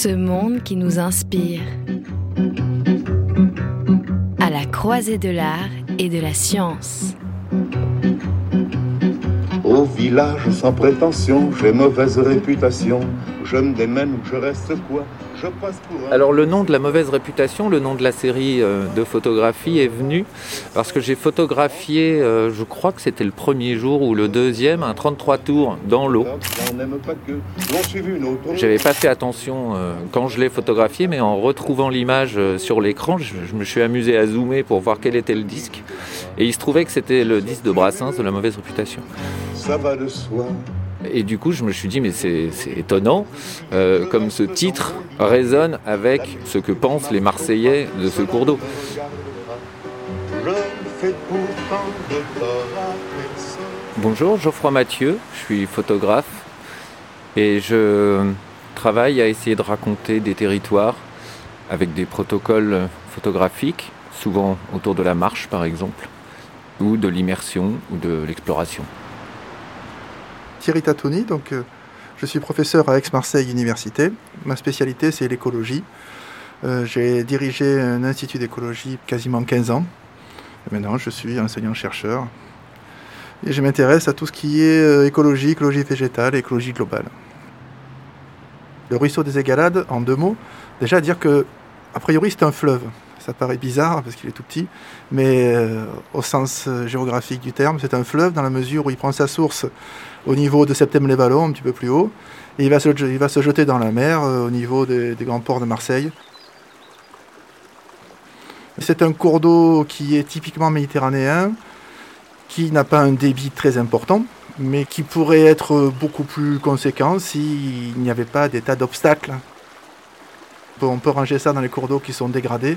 Ce monde qui nous inspire. À la croisée de l'art et de la science. Au village sans prétention, j'ai mauvaise réputation. Je me démène ou je reste quoi? Je passe pour un... Alors le nom de la mauvaise réputation, le nom de la série euh, de photographie est venu parce que j'ai photographié, euh, je crois que c'était le premier jour ou le deuxième, un 33 tours dans l'eau. J'avais pas fait attention euh, quand je l'ai photographié, mais en retrouvant l'image sur l'écran, je, je me suis amusé à zoomer pour voir quel était le disque. Et il se trouvait que c'était le disque de Brassens de la mauvaise réputation. Ça va de soi. Et du coup, je me suis dit, mais c'est étonnant, euh, comme ce titre résonne avec ce que pensent les Marseillais de ce cours d'eau. Bonjour, Geoffroy Mathieu, je suis photographe et je travaille à essayer de raconter des territoires avec des protocoles photographiques, souvent autour de la marche par exemple, ou de l'immersion ou de l'exploration. Thierry Tatoni, donc euh, je suis professeur à Aix-Marseille Université. Ma spécialité c'est l'écologie. Euh, J'ai dirigé un institut d'écologie quasiment 15 ans. Maintenant je suis enseignant-chercheur. Et je m'intéresse à tout ce qui est euh, écologie, écologie végétale, écologie globale. Le ruisseau des Égalades, en deux mots, déjà dire que, a priori, c'est un fleuve. Ça paraît bizarre parce qu'il est tout petit, mais au sens géographique du terme, c'est un fleuve dans la mesure où il prend sa source au niveau de Septem-les-Vallons, un petit peu plus haut, et il va se, jeter dans la mer euh, au niveau des, grands ports de Marseille. C'est un cours d'eau qui est typiquement méditerranéen, qui n'a pas un débit très important, mais qui pourrait être beaucoup plus conséquent s'il n'y avait pas des tas d'obstacles. On peut- ranger ça dans les cours d'eau qui sont dégradés,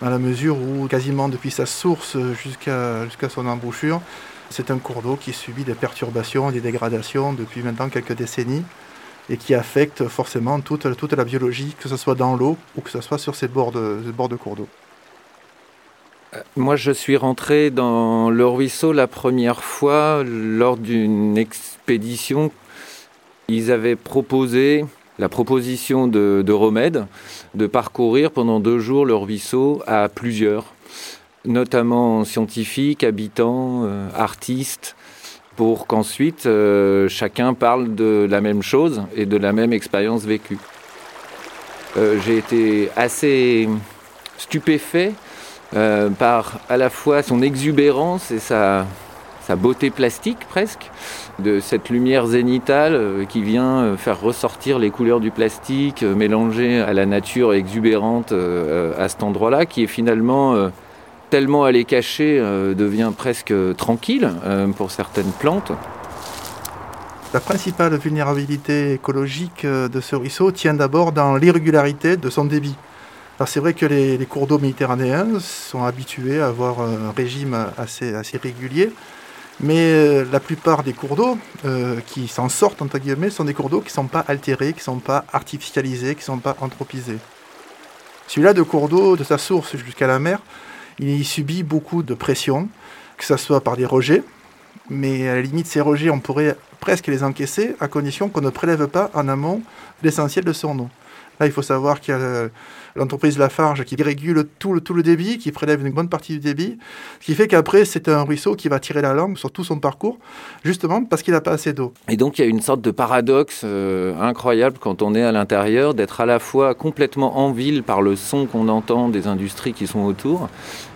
dans la mesure où quasiment depuis sa source jusqu'à son embouchure, c'est un cours d'eau qui subit des perturbations, des dégradations depuis maintenant quelques décennies et qui affecte forcément toute, la biologie, que ce soit dans l'eau ou que ce soit sur ces bords de, cours d'eau. Moi, je suis rentré dans le ruisseau la première fois lors d'une expédition. Ils avaient proposé la proposition de, de Romède de parcourir pendant deux jours le ruisseau à plusieurs, notamment scientifiques, habitants, euh, artistes, pour qu'ensuite euh, chacun parle de la même chose et de la même expérience vécue. Euh, J'ai été assez stupéfait par à la fois son exubérance et sa, beauté plastique presque, de cette lumière zénitale qui vient faire ressortir les couleurs du plastique, mélangées à la nature exubérante à cet endroit-là, qui est finalement tellement à les cacher, euh, devient presque tranquille euh, pour certaines plantes. La principale vulnérabilité écologique euh, de ce ruisseau tient d'abord dans l'irrégularité de son débit. Alors c'est vrai que les, cours d'eau méditerranéens sont habitués à avoir un régime assez, assez régulier, mais la plupart des cours d'eau qui s'en sortent, entre guillemets, sont des cours d'eau qui ne sont pas altérés, qui ne sont pas artificialisés, qui ne sont pas anthropisés. Celui-là de cours d'eau, de sa source jusqu'à la mer, il subit beaucoup de pression, que ce soit par des rejets, mais à la limite, ces rejets, on pourrait presque les encaisser à condition qu'on ne prélève pas en amont l'essentiel de son eau. Là, il faut savoir qu'il y a l'entreprise Lafarge qui régule tout le, tout le débit, qui prélève une bonne partie du débit, ce qui fait qu'après, c'est un ruisseau qui va tirer la langue sur tout son parcours, justement parce qu'il n'a pas assez d'eau. Et donc il y a une sorte de paradoxe euh, incroyable quand on est à l'intérieur, d'être à la fois complètement en ville par le son qu'on entend des industries qui sont autour,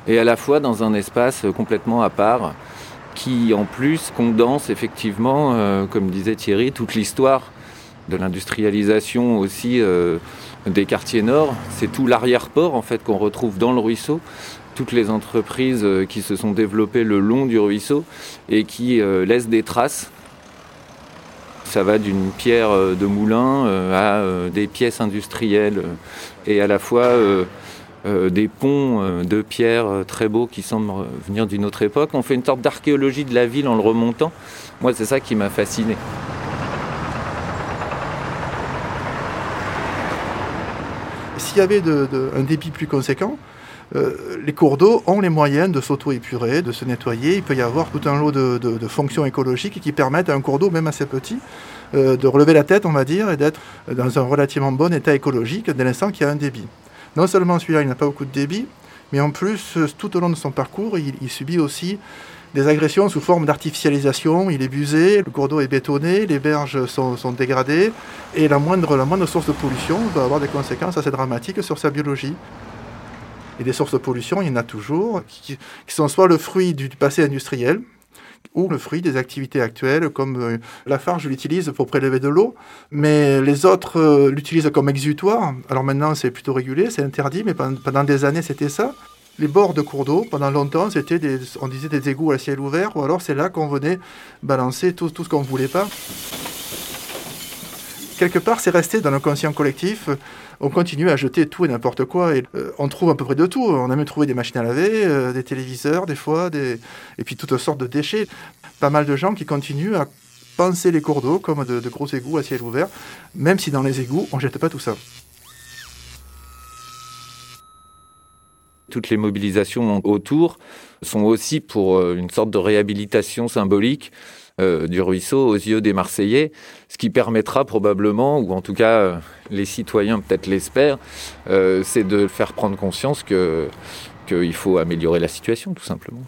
et à la fois dans un espace complètement à part, qui en plus condense effectivement, euh, comme disait Thierry, toute l'histoire de l'industrialisation aussi euh, des quartiers nord. C'est tout l'arrière-port en fait qu'on retrouve dans le ruisseau. Toutes les entreprises euh, qui se sont développées le long du ruisseau et qui euh, laissent des traces Ça va d'une pierre de moulin à des pièces industrielles et à la fois des ponts de pierre très beaux qui semblent venir d'une autre époque. On fait une sorte d'archéologie de la ville en le remontant. Moi, c'est ça qui m'a fasciné. S'il y avait un débit plus conséquent, euh, les cours d'eau ont les moyens de s'auto-épurer, de se nettoyer. Il peut y avoir tout un lot de, fonctions écologiques qui permettent à un cours d'eau, même assez petit, euh, de relever la tête, on va dire, et d'être dans un relativement bon état écologique dès l'instant qu'il y a un débit. Non seulement celui-là, il n'a pas beaucoup de débit, mais en plus, tout au long de son parcours, il, subit aussi des agressions sous forme d'artificialisation. Il est busé, le cours d'eau est bétonné, les berges sont, dégradées, et la moindre, la moindre source de pollution va avoir des conséquences assez dramatiques sur sa biologie. Et des sources de pollution, il y en a toujours, qui, sont soit le fruit du passé industriel, ou le fruit des activités actuelles, comme euh, la farge, l'utilise pour prélever de l'eau, mais les autres euh, l'utilisent comme exutoire. Alors maintenant, c'est plutôt régulé, c'est interdit, mais pendant, des années, c'était ça. Les bords de cours d'eau, pendant longtemps, c'était on disait des égouts à ciel ouvert, ou alors c'est là qu'on venait balancer tout, ce qu'on ne voulait pas. Quelque part, c'est resté dans le conscient collectif on continue à jeter tout et n'importe quoi. Et euh, on trouve à peu près de tout. On a même trouvé des machines à laver, euh, des téléviseurs des fois, et puis toutes sortes de déchets. Pas mal de gens qui continuent à penser les cours d'eau comme de, gros égouts à ciel ouvert, même si dans les égouts, on ne jette pas tout ça. Toutes les mobilisations autour sont aussi pour euh, une sorte de réhabilitation symbolique euh, du ruisseau aux yeux des Marseillais, ce qui permettra probablement, ou en tout cas euh, les citoyens peut-être l'espèrent, c'est de faire prendre conscience qu'il faut améliorer la situation tout simplement.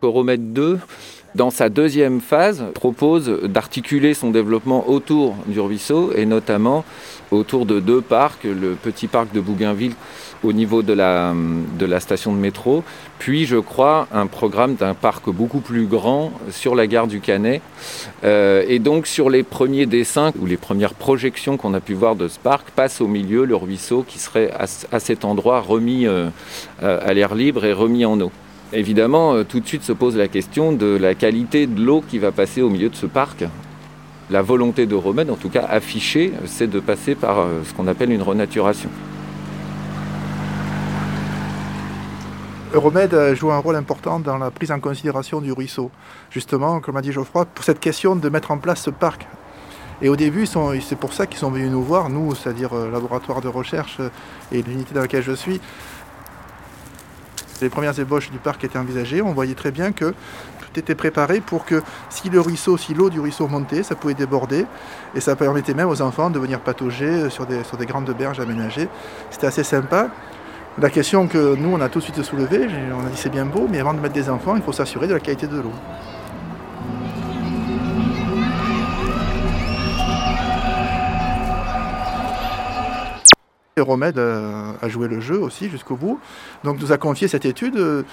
Coromètre 2, dans sa deuxième phase, propose d'articuler son développement autour du ruisseau et notamment autour de deux parcs, le petit parc de Bougainville au niveau de la, station de métro, puis je crois un programme d'un parc beaucoup plus grand sur la gare du Canet. Euh, et donc sur les premiers dessins ou les premières projections qu'on a pu voir de ce parc, passe au milieu le ruisseau qui serait à, cet endroit remis euh, à l'air libre et remis en eau. Évidemment, euh, tout de suite se pose la question de la qualité de l'eau qui va passer au milieu de ce parc. La volonté de en tout cas affichée, c'est de passer par ce qu'on appelle une renaturation. Euromède joue un rôle important dans la prise en considération du ruisseau. Justement, comme a dit Geoffroy, pour cette question de mettre en place ce parc. Et au début, c'est pour ça qu'ils sont venus nous voir, nous, c'est-à-dire le euh, laboratoire de recherche euh, et l'unité dans laquelle je suis. Les premières ébauches du parc étaient envisagées, on voyait très bien que tout était préparé pour que si le ruisseau, si l'eau du ruisseau montait, ça pouvait déborder et ça permettait même aux enfants de venir patauger sur des, sur des grandes berges aménagées. C'était assez sympa. La question que nous, on a tout de suite soulevée, on a dit c'est bien beau, mais avant de mettre des enfants, il faut s'assurer de la qualité de l'eau. Romède a joué le jeu aussi jusqu'au bout, donc nous a confié cette étude, euh,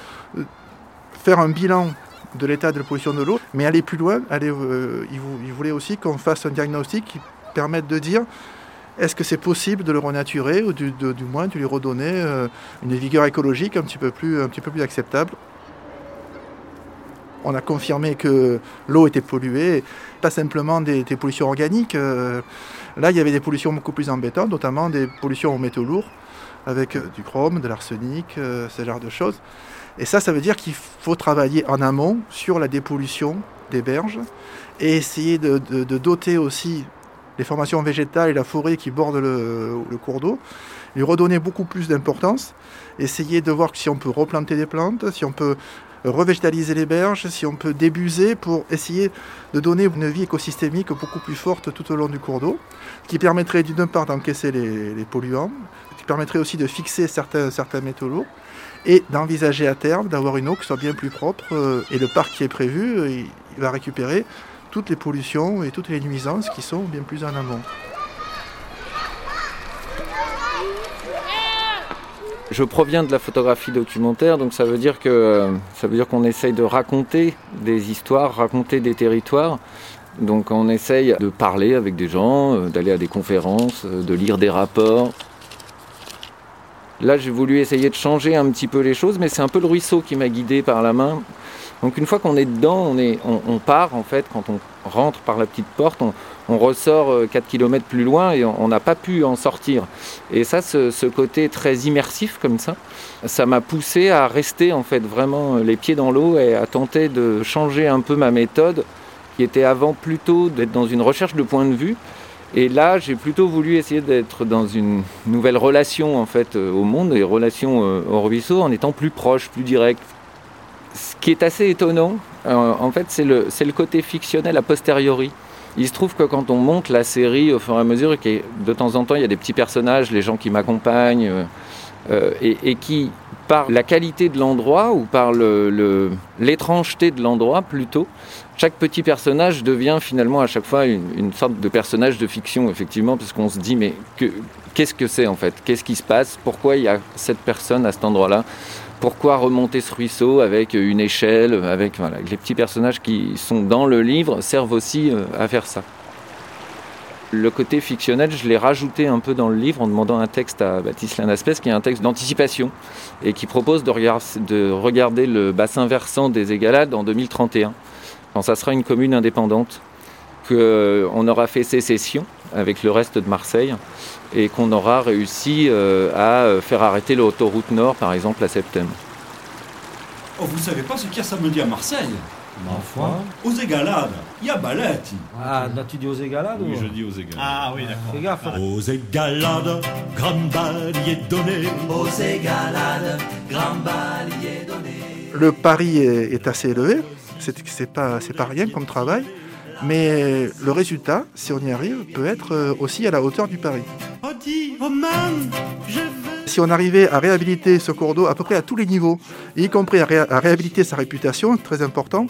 faire un bilan de l'état de la pollution de l'eau, mais aller plus loin, euh, il voulait aussi qu'on fasse un diagnostic qui permette de dire est-ce que c'est possible de le renaturer ou du, moins de lui redonner euh, une vigueur écologique un petit peu plus acceptable On a confirmé que l'eau était polluée, pas simplement des, pollutions organiques. Euh, là, il y avait des pollutions beaucoup plus embêtantes, notamment des pollutions aux métaux lourds, avec euh, du chrome, de l'arsenic, ce genre de choses. Et ça, ça veut dire qu'il faut travailler en amont sur la dépollution des berges et essayer de doter aussi les formations végétales et la forêt qui bordent le, cours d'eau, lui redonner beaucoup plus d'importance, essayer de voir si on peut replanter des plantes, si on peut revégétaliser les berges, si on peut débuser pour essayer de donner une vie écosystémique beaucoup plus forte tout au long du cours d'eau, qui permettrait d'une part d'encaisser les, polluants, qui permettrait aussi de fixer certains, certains métaux lourds, et d'envisager à terme d'avoir une eau qui soit bien plus propre. Euh, et le parc qui est prévu, euh, il va récupérer toutes les pollutions et toutes les nuisances qui sont bien plus en amont. Je proviens de la photographie documentaire, donc ça veut dire que ça veut dire qu'on essaye de raconter des histoires, raconter des territoires. Donc on essaye de parler avec des gens, euh, d'aller à des conférences, euh, de lire des rapports. Là, j'ai voulu essayer de changer un petit peu les choses, mais c'est un peu le ruisseau qui m'a guidé par la main Donc une fois qu'on est dedans, on, part en fait, quand on rentre par la petite porte, on, ressort 4 km plus loin et on n'a pas pu en sortir. Et ça, ce, côté très immersif comme ça, ça m'a poussé à rester en fait vraiment les pieds dans l'eau et à tenter de changer un peu ma méthode qui était avant plutôt d'être dans une recherche de point de vue. Et là, j'ai plutôt voulu essayer d'être dans une nouvelle relation en fait euh, au monde, et relation euh, au ruisseau, en étant plus proche, plus direct. Ce qui est assez étonnant, euh, en fait, c'est le, côté fictionnel a posteriori. Il se trouve que quand on monte la série au fur et à mesure, de temps en temps, il y a des petits personnages, les gens qui m'accompagnent, et, et, qui, par la qualité de l'endroit ou par l'étrangeté de l'endroit plutôt, chaque petit personnage devient finalement à chaque fois une, sorte de personnage de fiction, effectivement, parce qu'on se dit, mais qu'est-ce que c'est en fait? Qu'est-ce qui se passe? Pourquoi il y a cette personne à cet endroit-là? Pourquoi remonter ce ruisseau avec une échelle avec Les petits personnages qui sont dans le livre servent aussi euh, à faire ça. Le côté fictionnel, je l'ai rajouté un peu dans le livre en demandant un texte à Baptiste Lanaspès, qui est un texte d'anticipation et qui propose de, regarder le bassin versant des Égalades en 2031, quand ça sera une commune indépendante, qu'on euh, aura fait sécession avec le reste de Marseille et qu'on aura réussi euh, à faire arrêter l'autoroute nord, par exemple, à septembre. Oh, vous savez pas ce qu'il y a samedi à Marseille? Ma foi. Aux égalades, il y a Balette. Ah, là tu dis aux égalades Oui, je dis aux égalades. Ah oui, d'accord. Fais gaffe. Hein. Aux égalades, grand balier donné. Aux égalades, grand balier donné. Le pari est, assez élevé, c'est pas, pas rien comme travail, mais le résultat, si on y arrive, peut être euh, aussi à la hauteur du pari. Si on arrivait à réhabiliter ce cours d'eau à peu près à tous les niveaux, y compris à, réhabiliter sa réputation, très important,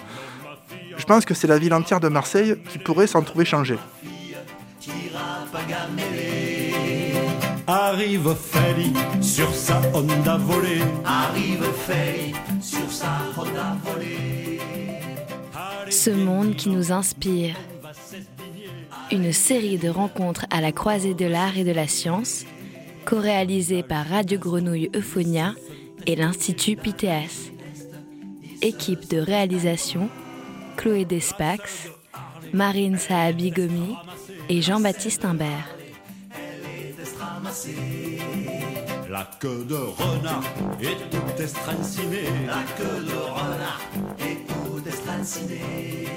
je pense que c'est la ville entière de Marseille qui pourrait s'en trouver changée. Arrive Feli sur sa Honda volée. Arrive Feli sur sa Honda volée. Ce monde qui nous inspire. Une série de rencontres à la croisée de l'art et de la science co-réalisé par Radio Grenouille Euphonia et l'Institut Pythéas. Équipe de réalisation Chloé Despax, Marine Saabi-Gomi et Jean-Baptiste Imbert. La queue de renard est tout estrancinée. La queue de renard est estrancinée.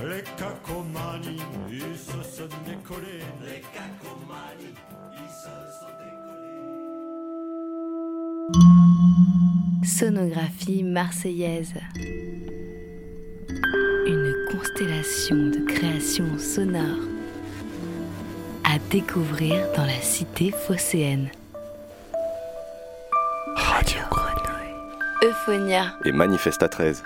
Les cacomanies, ils se sont décollés. Les cacomanies, ils se sont Sonographie marseillaise. Une constellation de créations sonores à découvrir dans la cité phocéenne. Radio Grenouille. Euphonia. Et Manifesta 13.